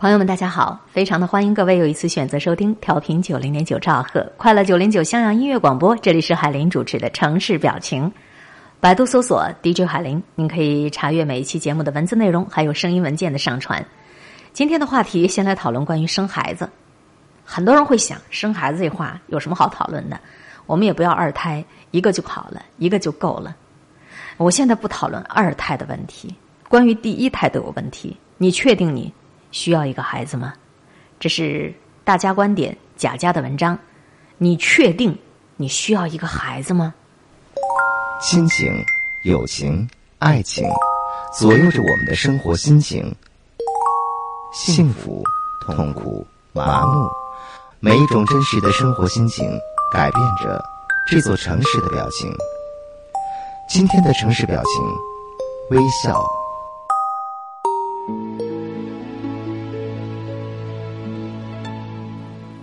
朋友们，大家好！非常的欢迎各位又一次选择收听调频九零点九兆赫快乐九零九襄阳音乐广播，这里是海林主持的城市表情。百度搜索 DJ 海林，您可以查阅每一期节目的文字内容，还有声音文件的上传。今天的话题，先来讨论关于生孩子。很多人会想，生孩子这话有什么好讨论的？我们也不要二胎，一个就好了，一个就够了。我现在不讨论二胎的问题，关于第一胎都有问题。你确定你？需要一个孩子吗？这是大家观点贾家的文章。你确定你需要一个孩子吗？亲情、友情、爱情，左右着我们的生活心情。幸福、痛苦、麻木，每一种真实的生活心情，改变着这座城市的表情。今天的城市表情，微笑。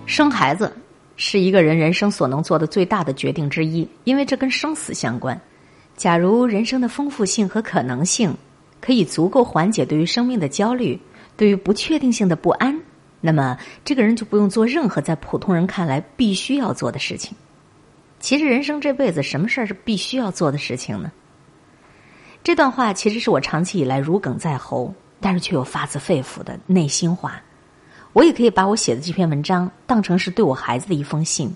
生孩子是一个人人生所能做的最大的决定之一，因为这跟生死相关。假如人生的丰富性和可能性可以足够缓解对于生命的焦虑、对于不确定性的不安，那么这个人就不用做任何在普通人看来必须要做的事情。其实，人生这辈子什么事儿是必须要做的事情呢？这段话其实是我长期以来如鲠在喉，但是却又发自肺腑的内心话。我也可以把我写的这篇文章当成是对我孩子的一封信，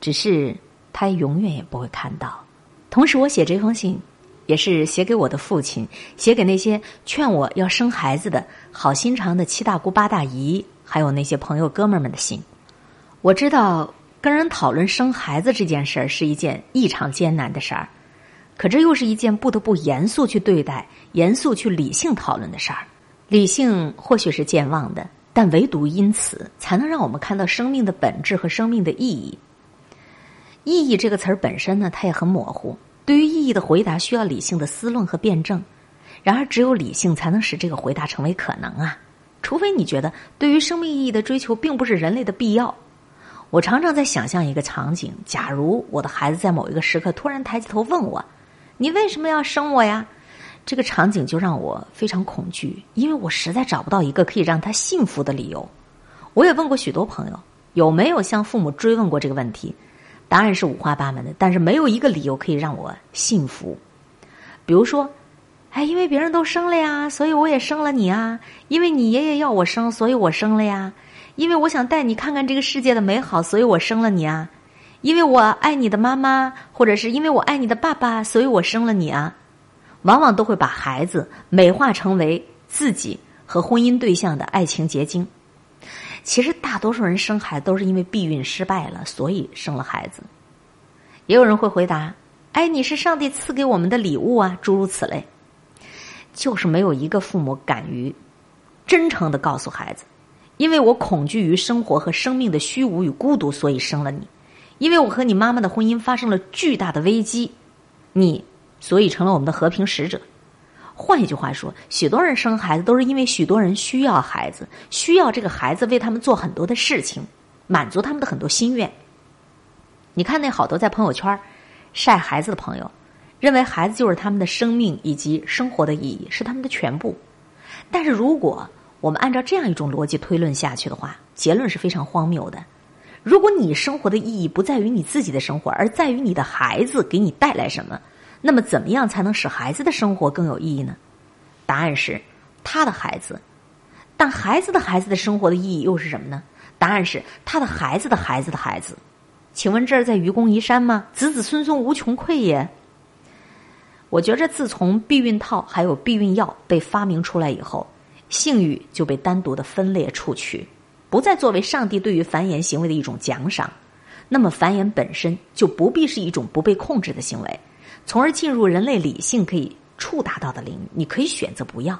只是他永远也不会看到。同时，我写这封信也是写给我的父亲，写给那些劝我要生孩子的好心肠的七大姑八大姨，还有那些朋友哥们儿们的信。我知道跟人讨论生孩子这件事儿是一件异常艰难的事儿，可这又是一件不得不严肃去对待、严肃去理性讨论的事儿。理性或许是健忘的。但唯独因此，才能让我们看到生命的本质和生命的意义。意义这个词儿本身呢，它也很模糊。对于意义的回答，需要理性的思论和辩证。然而，只有理性才能使这个回答成为可能啊！除非你觉得，对于生命意义的追求并不是人类的必要。我常常在想象一个场景：假如我的孩子在某一个时刻突然抬起头问我：“你为什么要生我呀？”这个场景就让我非常恐惧，因为我实在找不到一个可以让他幸福的理由。我也问过许多朋友，有没有向父母追问过这个问题？答案是五花八门的，但是没有一个理由可以让我幸福。比如说，哎，因为别人都生了呀，所以我也生了你啊；因为你爷爷要我生，所以我生了呀；因为我想带你看看这个世界的美好，所以我生了你啊；因为我爱你的妈妈，或者是因为我爱你的爸爸，所以我生了你啊。往往都会把孩子美化成为自己和婚姻对象的爱情结晶。其实大多数人生孩子都是因为避孕失败了，所以生了孩子。也有人会回答：“哎，你是上帝赐给我们的礼物啊！”诸如此类。就是没有一个父母敢于真诚的告诉孩子：“因为我恐惧于生活和生命的虚无与孤独，所以生了你；因为我和你妈妈的婚姻发生了巨大的危机，你。”所以成了我们的和平使者。换一句话说，许多人生孩子都是因为许多人需要孩子，需要这个孩子为他们做很多的事情，满足他们的很多心愿。你看那好多在朋友圈晒孩子的朋友，认为孩子就是他们的生命以及生活的意义，是他们的全部。但是如果我们按照这样一种逻辑推论下去的话，结论是非常荒谬的。如果你生活的意义不在于你自己的生活，而在于你的孩子给你带来什么？那么，怎么样才能使孩子的生活更有意义呢？答案是他的孩子，但孩子的孩子的生活的意义又是什么呢？答案是他的孩子的孩子的孩子。请问这儿在愚公移山吗？子子孙孙无穷匮也。我觉着，自从避孕套还有避孕药被发明出来以后，性欲就被单独的分裂出去，不再作为上帝对于繁衍行为的一种奖赏。那么，繁衍本身就不必是一种不被控制的行为。从而进入人类理性可以触达到的领域，你可以选择不要。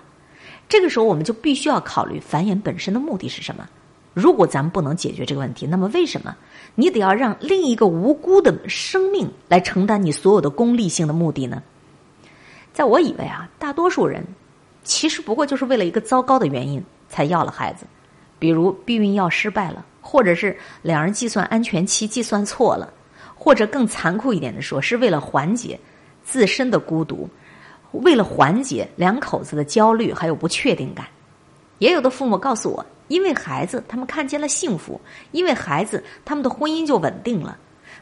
这个时候，我们就必须要考虑繁衍本身的目的是什么。如果咱们不能解决这个问题，那么为什么你得要让另一个无辜的生命来承担你所有的功利性的目的呢？在我以为啊，大多数人其实不过就是为了一个糟糕的原因才要了孩子，比如避孕药失败了，或者是两人计算安全期计算错了，或者更残酷一点的说，是为了缓解。自身的孤独，为了缓解两口子的焦虑还有不确定感，也有的父母告诉我，因为孩子他们看见了幸福，因为孩子他们的婚姻就稳定了。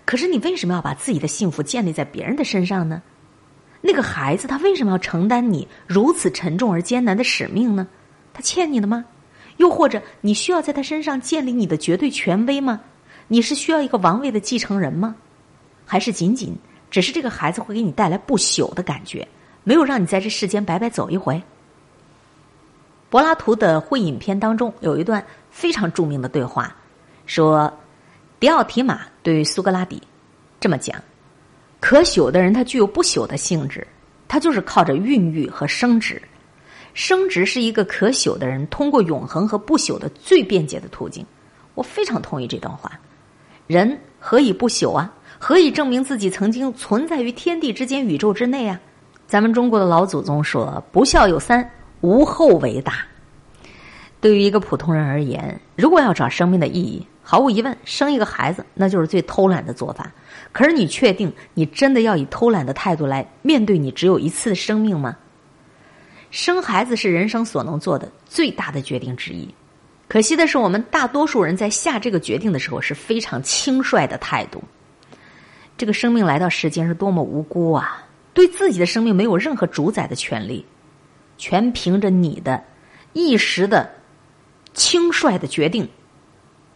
可是你为什么要把自己的幸福建立在别人的身上呢？那个孩子他为什么要承担你如此沉重而艰难的使命呢？他欠你的吗？又或者你需要在他身上建立你的绝对权威吗？你是需要一个王位的继承人吗？还是仅仅只是这个孩子会给你带来不朽的感觉，没有让你在这世间白白走一回？柏拉图的《会饮篇》当中有一段非常著名的对话，说：“迪奥提马对苏格拉底这么讲，可朽的人他具有不朽的性质，他就是靠着孕育和生殖。生殖是一个可朽的人通过永恒和不朽的最便捷的途径。”我非常同意这段话。人何以不朽啊？何以证明自己曾经存在于天地之间、宇宙之内啊？咱们中国的老祖宗说：“不孝有三。”无后为大。对于一个普通人而言，如果要找生命的意义，毫无疑问，生一个孩子那就是最偷懒的做法。可是，你确定你真的要以偷懒的态度来面对你只有一次的生命吗？生孩子是人生所能做的最大的决定之一。可惜的是，我们大多数人在下这个决定的时候是非常轻率的态度。这个生命来到世间是多么无辜啊！对自己的生命没有任何主宰的权利。全凭着你的一时的轻率的决定，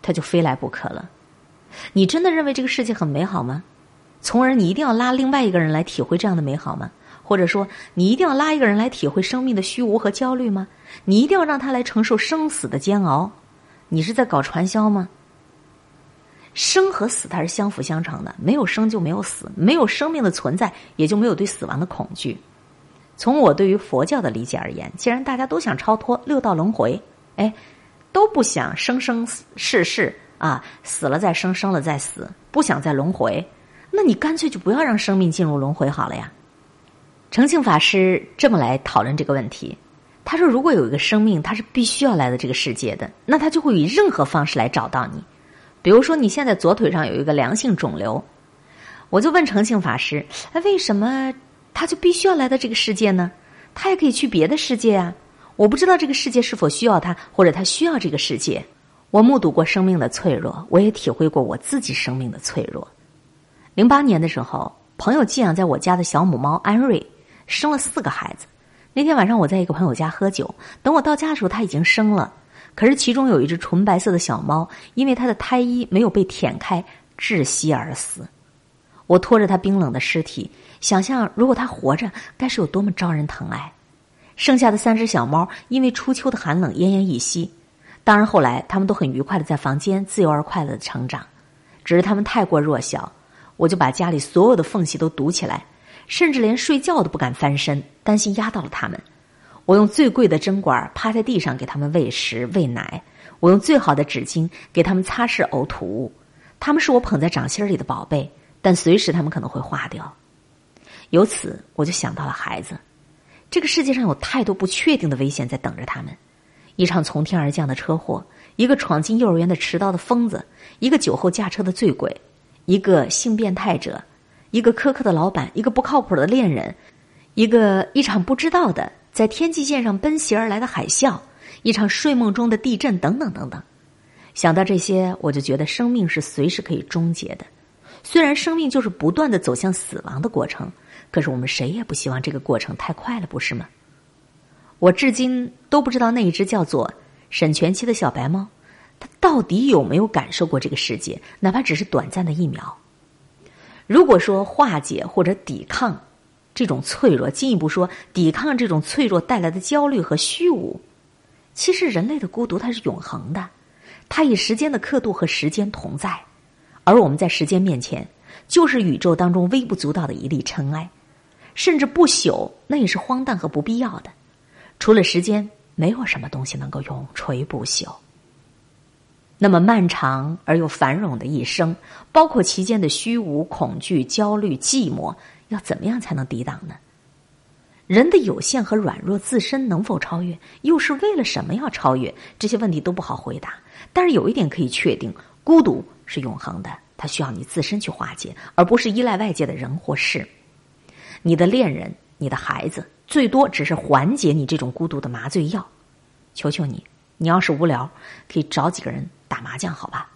他就非来不可了。你真的认为这个世界很美好吗？从而你一定要拉另外一个人来体会这样的美好吗？或者说，你一定要拉一个人来体会生命的虚无和焦虑吗？你一定要让他来承受生死的煎熬？你是在搞传销吗？生和死它是相辅相成的，没有生就没有死，没有生命的存在，也就没有对死亡的恐惧。从我对于佛教的理解而言，既然大家都想超脱六道轮回，哎，都不想生生世世啊，死了再生，生了再死，不想再轮回，那你干脆就不要让生命进入轮回好了呀。诚信法师这么来讨论这个问题，他说：如果有一个生命，他是必须要来到这个世界的，那他就会以任何方式来找到你。比如说，你现在左腿上有一个良性肿瘤，我就问诚信法师：哎，为什么？他就必须要来到这个世界呢？他也可以去别的世界啊！我不知道这个世界是否需要他，或者他需要这个世界。我目睹过生命的脆弱，我也体会过我自己生命的脆弱。零八年的时候，朋友寄养在我家的小母猫安瑞生了四个孩子。那天晚上，我在一个朋友家喝酒，等我到家的时候，它已经生了。可是其中有一只纯白色的小猫，因为它的胎衣没有被舔开，窒息而死。我拖着它冰冷的尸体。想象如果它活着，该是有多么招人疼爱。剩下的三只小猫因为初秋的寒冷奄奄一息。当然后来它们都很愉快的在房间自由而快乐的成长。只是它们太过弱小，我就把家里所有的缝隙都堵起来，甚至连睡觉都不敢翻身，担心压到了它们。我用最贵的针管趴在地上给他们喂食喂奶，我用最好的纸巾给他们擦拭呕吐物。他们是我捧在掌心里的宝贝，但随时他们可能会化掉。由此，我就想到了孩子。这个世界上有太多不确定的危险在等着他们：一场从天而降的车祸，一个闯进幼儿园的迟到的疯子，一个酒后驾车的醉鬼，一个性变态者，一个苛刻的老板，一个不靠谱的恋人，一个一场不知道的在天际线上奔袭而来的海啸，一场睡梦中的地震，等等等等。想到这些，我就觉得生命是随时可以终结的。虽然生命就是不断的走向死亡的过程。可是我们谁也不希望这个过程太快了，不是吗？我至今都不知道那一只叫做沈全七的小白猫，它到底有没有感受过这个世界，哪怕只是短暂的一秒。如果说化解或者抵抗这种脆弱，进一步说抵抗这种脆弱带来的焦虑和虚无，其实人类的孤独它是永恒的，它与时间的刻度和时间同在，而我们在时间面前就是宇宙当中微不足道的一粒尘埃。甚至不朽，那也是荒诞和不必要的。除了时间，没有什么东西能够永垂不朽。那么漫长而又繁荣的一生，包括其间的虚无、恐惧、焦虑、寂寞，要怎么样才能抵挡呢？人的有限和软弱，自身能否超越？又是为了什么要超越？这些问题都不好回答。但是有一点可以确定：孤独是永恒的，它需要你自身去化解，而不是依赖外界的人或事。你的恋人、你的孩子，最多只是缓解你这种孤独的麻醉药。求求你，你要是无聊，可以找几个人打麻将，好吧？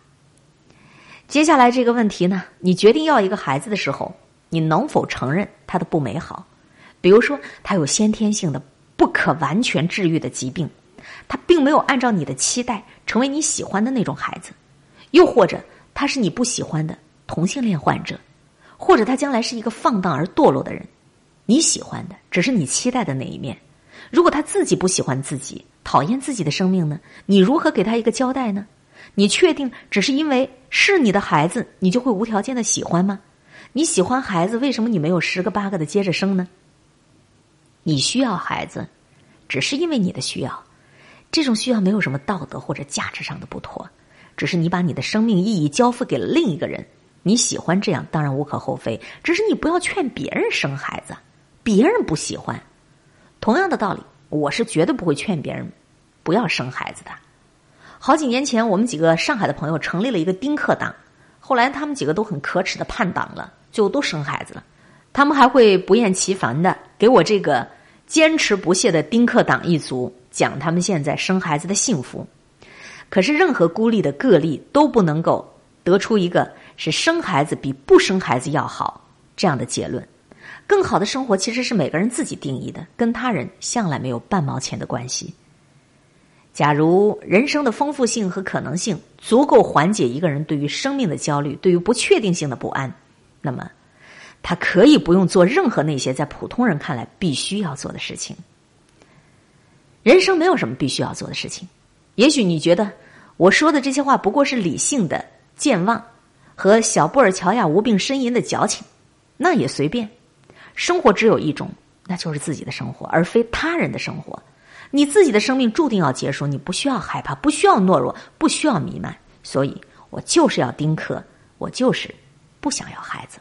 接下来这个问题呢，你决定要一个孩子的时候，你能否承认他的不美好？比如说，他有先天性的不可完全治愈的疾病，他并没有按照你的期待成为你喜欢的那种孩子，又或者他是你不喜欢的同性恋患者，或者他将来是一个放荡而堕落的人，你喜欢的只是你期待的那一面。如果他自己不喜欢自己，讨厌自己的生命呢？你如何给他一个交代呢？你确定只是因为是你的孩子，你就会无条件的喜欢吗？你喜欢孩子，为什么你没有十个八个的接着生呢？你需要孩子，只是因为你的需要，这种需要没有什么道德或者价值上的不妥，只是你把你的生命意义交付给了另一个人。你喜欢这样，当然无可厚非，只是你不要劝别人生孩子，别人不喜欢。同样的道理，我是绝对不会劝别人不要生孩子的。好几年前，我们几个上海的朋友成立了一个丁克党，后来他们几个都很可耻的叛党了，就都生孩子了。他们还会不厌其烦的给我这个坚持不懈的丁克党一族讲他们现在生孩子的幸福。可是，任何孤立的个例都不能够得出一个是生孩子比不生孩子要好这样的结论。更好的生活其实是每个人自己定义的，跟他人向来没有半毛钱的关系。假如人生的丰富性和可能性足够缓解一个人对于生命的焦虑、对于不确定性的不安，那么他可以不用做任何那些在普通人看来必须要做的事情。人生没有什么必须要做的事情。也许你觉得我说的这些话不过是理性的健忘和小布尔乔亚无病呻吟的矫情，那也随便。生活只有一种，那就是自己的生活，而非他人的生活。你自己的生命注定要结束，你不需要害怕，不需要懦弱，不需要弥漫。所以我就是要丁克，我就是不想要孩子。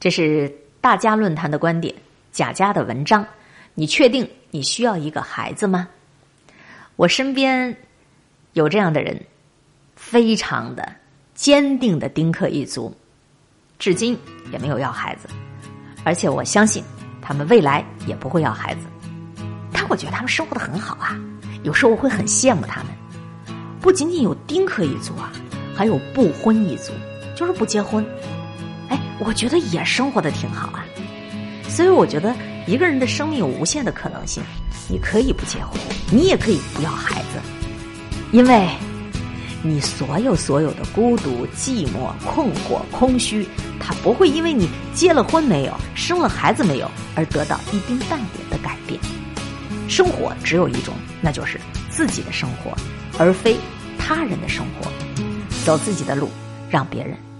这是大家论坛的观点，贾家的文章。你确定你需要一个孩子吗？我身边有这样的人，非常的坚定的丁克一族，至今也没有要孩子，而且我相信他们未来也不会要孩子。但我觉得他们生活的很好啊，有时候我会很羡慕他们。不仅仅有丁克一族啊，还有不婚一族，就是不结婚。哎，我觉得也生活的挺好啊。所以我觉得一个人的生命有无限的可能性，你可以不结婚，你也可以不要孩子，因为你所有所有的孤独、寂寞、困惑、空虚，它不会因为你结了婚没有、生了孩子没有而得到一丁半点的改变。生活只有一种，那就是自己的生活，而非他人的生活。走自己的路，让别人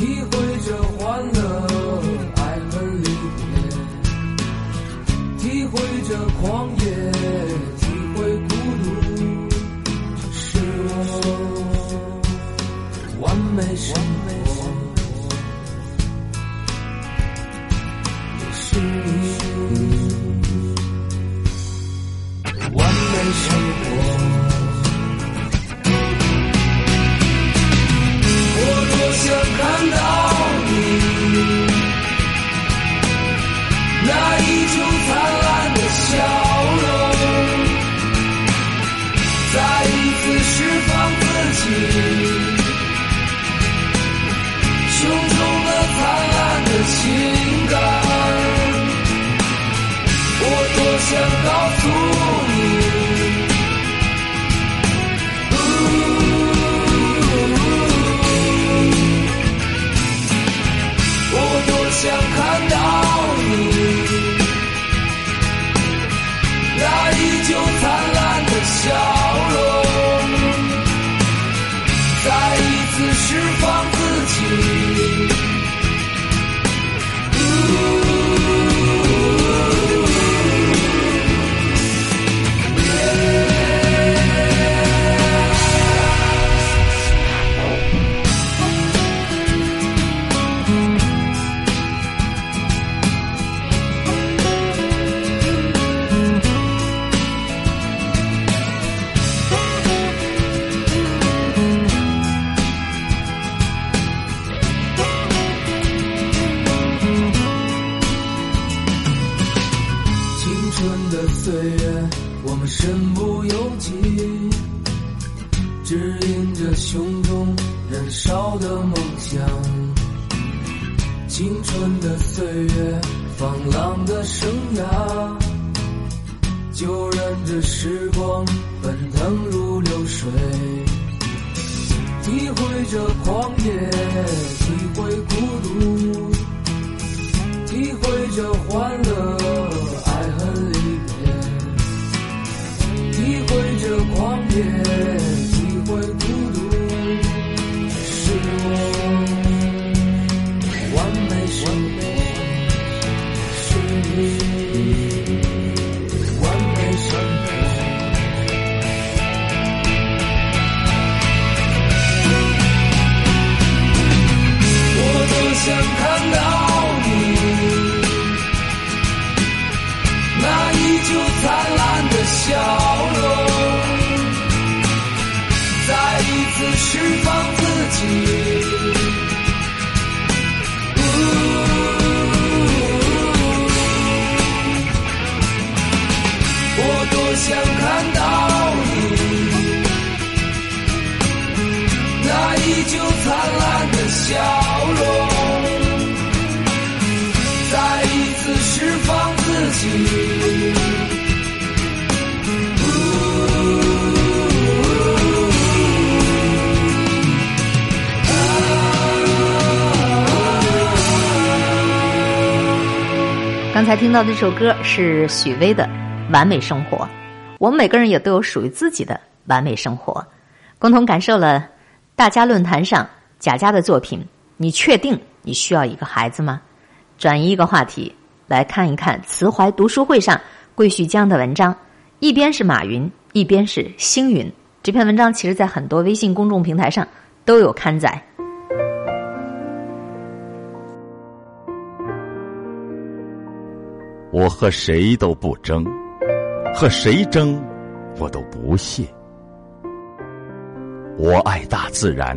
体会着欢乐，爱恨离别。体会着狂野，体会孤独，是我完美生活，也是你就灿烂的笑容，再一次释放自己。刚才听到这首歌是许巍的《完美生活》，我们每个人也都有属于自己的完美生活，共同感受了大家论坛上贾家的作品。你确定你需要一个孩子吗？转移一个话题，来看一看慈怀读书会上桂旭江的文章，一边是马云，一边是星云。这篇文章其实在很多微信公众平台上都有刊载。我和谁都不争，和谁争，我都不屑。我爱大自然，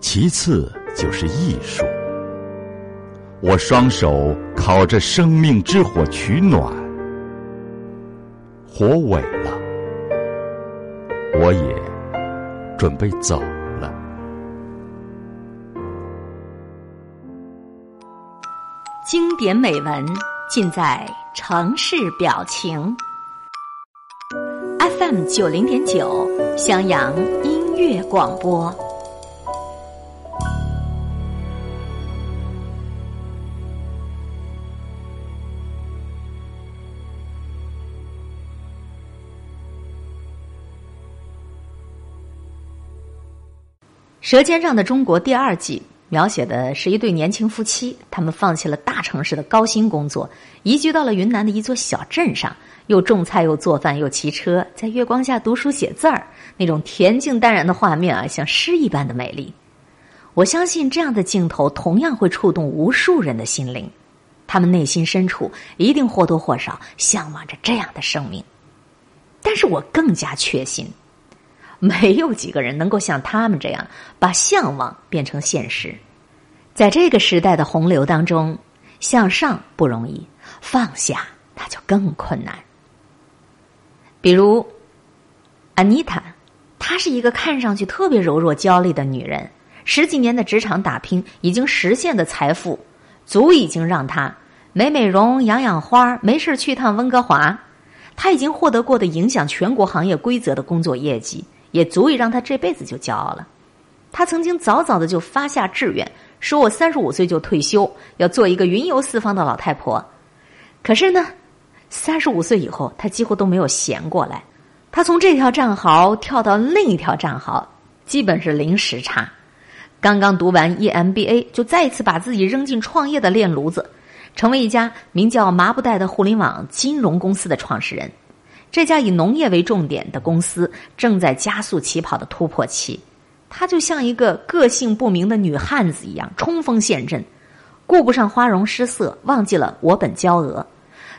其次就是艺术。我双手烤着生命之火取暖，火萎了，我也准备走了。经典美文尽在城市表情。FM 九零点九，襄阳音乐广播。《舌尖上的中国》第二季描写的是一对年轻夫妻，他们放弃了大城市的高薪工作，移居到了云南的一座小镇上，又种菜又做饭又骑车，在月光下读书写字儿，那种恬静淡然的画面啊，像诗一般的美丽。我相信这样的镜头同样会触动无数人的心灵，他们内心深处一定或多或少向往着这样的生命。但是我更加确信。没有几个人能够像他们这样把向往变成现实。在这个时代的洪流当中，向上不容易，放下那就更困难。比如，安妮塔，她是一个看上去特别柔弱、娇丽的女人，十几年的职场打拼，已经实现的财富，足已经让她美美容、养养花，没事去趟温哥华。她已经获得过的影响全国行业规则的工作业绩。也足以让她这辈子就骄傲了。她曾经早早的就发下志愿，说我三十五岁就退休，要做一个云游四方的老太婆。可是呢，三十五岁以后，他几乎都没有闲过来。他从这条战壕跳到另一条战壕，基本是零时差。刚刚读完 EMBA，就再一次把自己扔进创业的炼炉子，成为一家名叫麻布袋的互联网金融公司的创始人。这家以农业为重点的公司正在加速起跑的突破期，她就像一个个性不明的女汉子一样冲锋陷阵，顾不上花容失色，忘记了我本娇娥，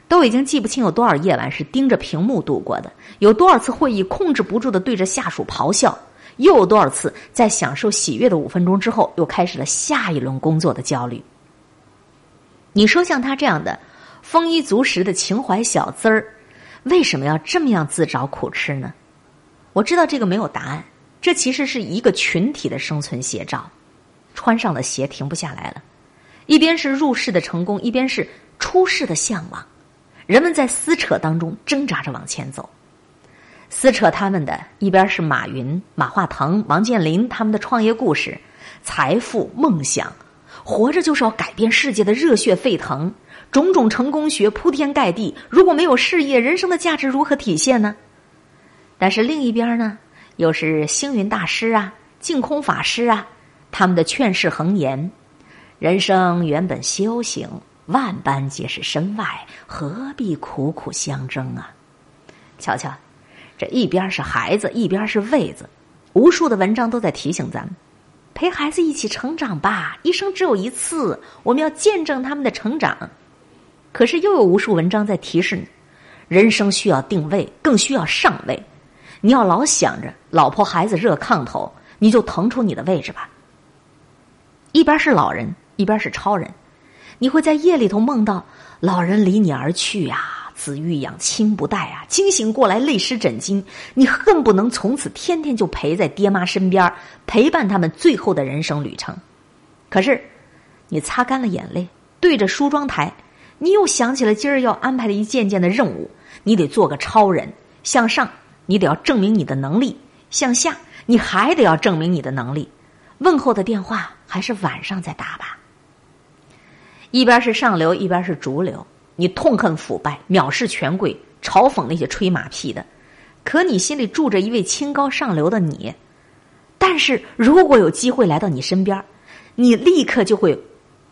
都已经记不清有多少夜晚是盯着屏幕度过的，有多少次会议控制不住的对着下属咆哮，又有多少次在享受喜悦的五分钟之后，又开始了下一轮工作的焦虑。你说像她这样的丰衣足食的情怀小资儿。为什么要这么样自找苦吃呢？我知道这个没有答案，这其实是一个群体的生存写照。穿上了鞋停不下来了，一边是入世的成功，一边是出世的向往。人们在撕扯当中挣扎着往前走。撕扯他们的一边是马云、马化腾、王健林他们的创业故事、财富、梦想，活着就是要改变世界的热血沸腾。种种成功学铺天盖地，如果没有事业，人生的价值如何体现呢？但是另一边呢，又是星云大师啊、净空法师啊，他们的劝世恒言：人生原本修行，万般皆是身外，何必苦苦相争啊？瞧瞧，这一边是孩子，一边是位子，无数的文章都在提醒咱们：陪孩子一起成长吧，一生只有一次，我们要见证他们的成长。可是又有无数文章在提示你，人生需要定位，更需要上位。你要老想着老婆孩子热炕头，你就腾出你的位置吧。一边是老人，一边是超人，你会在夜里头梦到老人离你而去呀，子欲养亲不待啊，惊醒过来泪湿枕巾，你恨不能从此天天就陪在爹妈身边，陪伴他们最后的人生旅程。可是，你擦干了眼泪，对着梳妆台。你又想起了今儿要安排的一件件的任务，你得做个超人。向上，你得要证明你的能力；向下，你还得要证明你的能力。问候的电话还是晚上再打吧。一边是上流，一边是逐流。你痛恨腐败，藐视权贵，嘲讽那些吹马屁的。可你心里住着一位清高上流的你。但是如果有机会来到你身边，你立刻就会。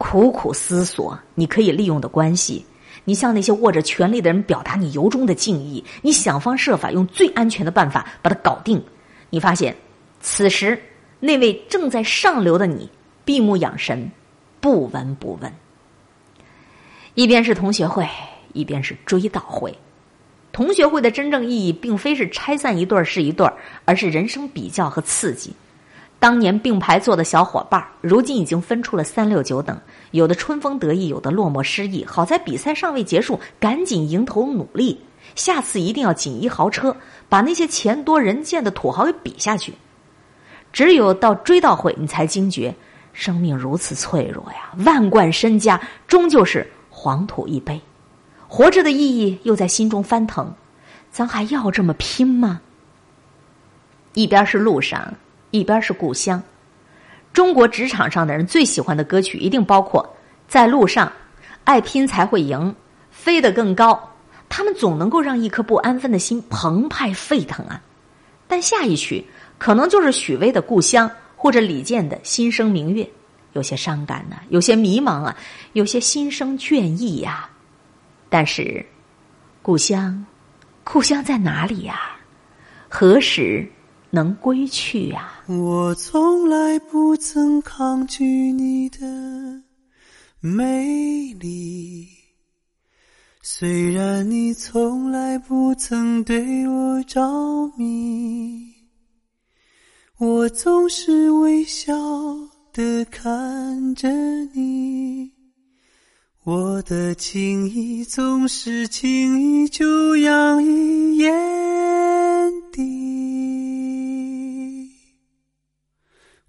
苦苦思索，你可以利用的关系，你向那些握着权力的人表达你由衷的敬意，你想方设法用最安全的办法把它搞定。你发现，此时那位正在上流的你闭目养神，不闻不问。一边是同学会，一边是追悼会。同学会的真正意义，并非是拆散一对儿是一对儿，而是人生比较和刺激。当年并排坐的小伙伴，如今已经分出了三六九等，有的春风得意，有的落寞失意。好在比赛尚未结束，赶紧迎头努力，下次一定要锦衣豪车，把那些钱多人贱的土豪给比下去。只有到追悼会，你才惊觉生命如此脆弱呀！万贯身家终究是黄土一杯，活着的意义又在心中翻腾，咱还要这么拼吗？一边是路上。一边是故乡，中国职场上的人最喜欢的歌曲一定包括《在路上》《爱拼才会赢》《飞得更高》，他们总能够让一颗不安分的心澎湃沸腾啊！但下一曲可能就是许巍的《故乡》或者李健的《心生明月》，有些伤感呢，有些迷茫啊，有些心生倦意呀。但是，故乡，故乡在哪里呀？何时？能归去呀！我从来不曾抗拒你的美丽，虽然你从来不曾对我着迷，我总是微笑的看着你，我的情意总是轻易就洋溢眼底。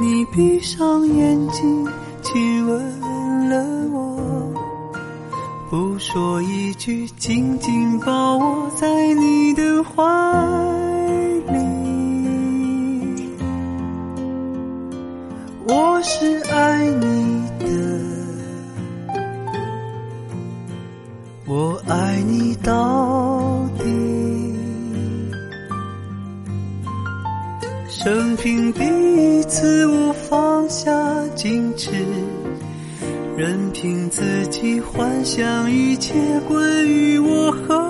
你闭上眼睛，亲吻了我，不说一句，紧紧抱我在你的怀里。我是爱你的，我爱你到生平第一次，我放下矜持，任凭自己幻想一切归于我和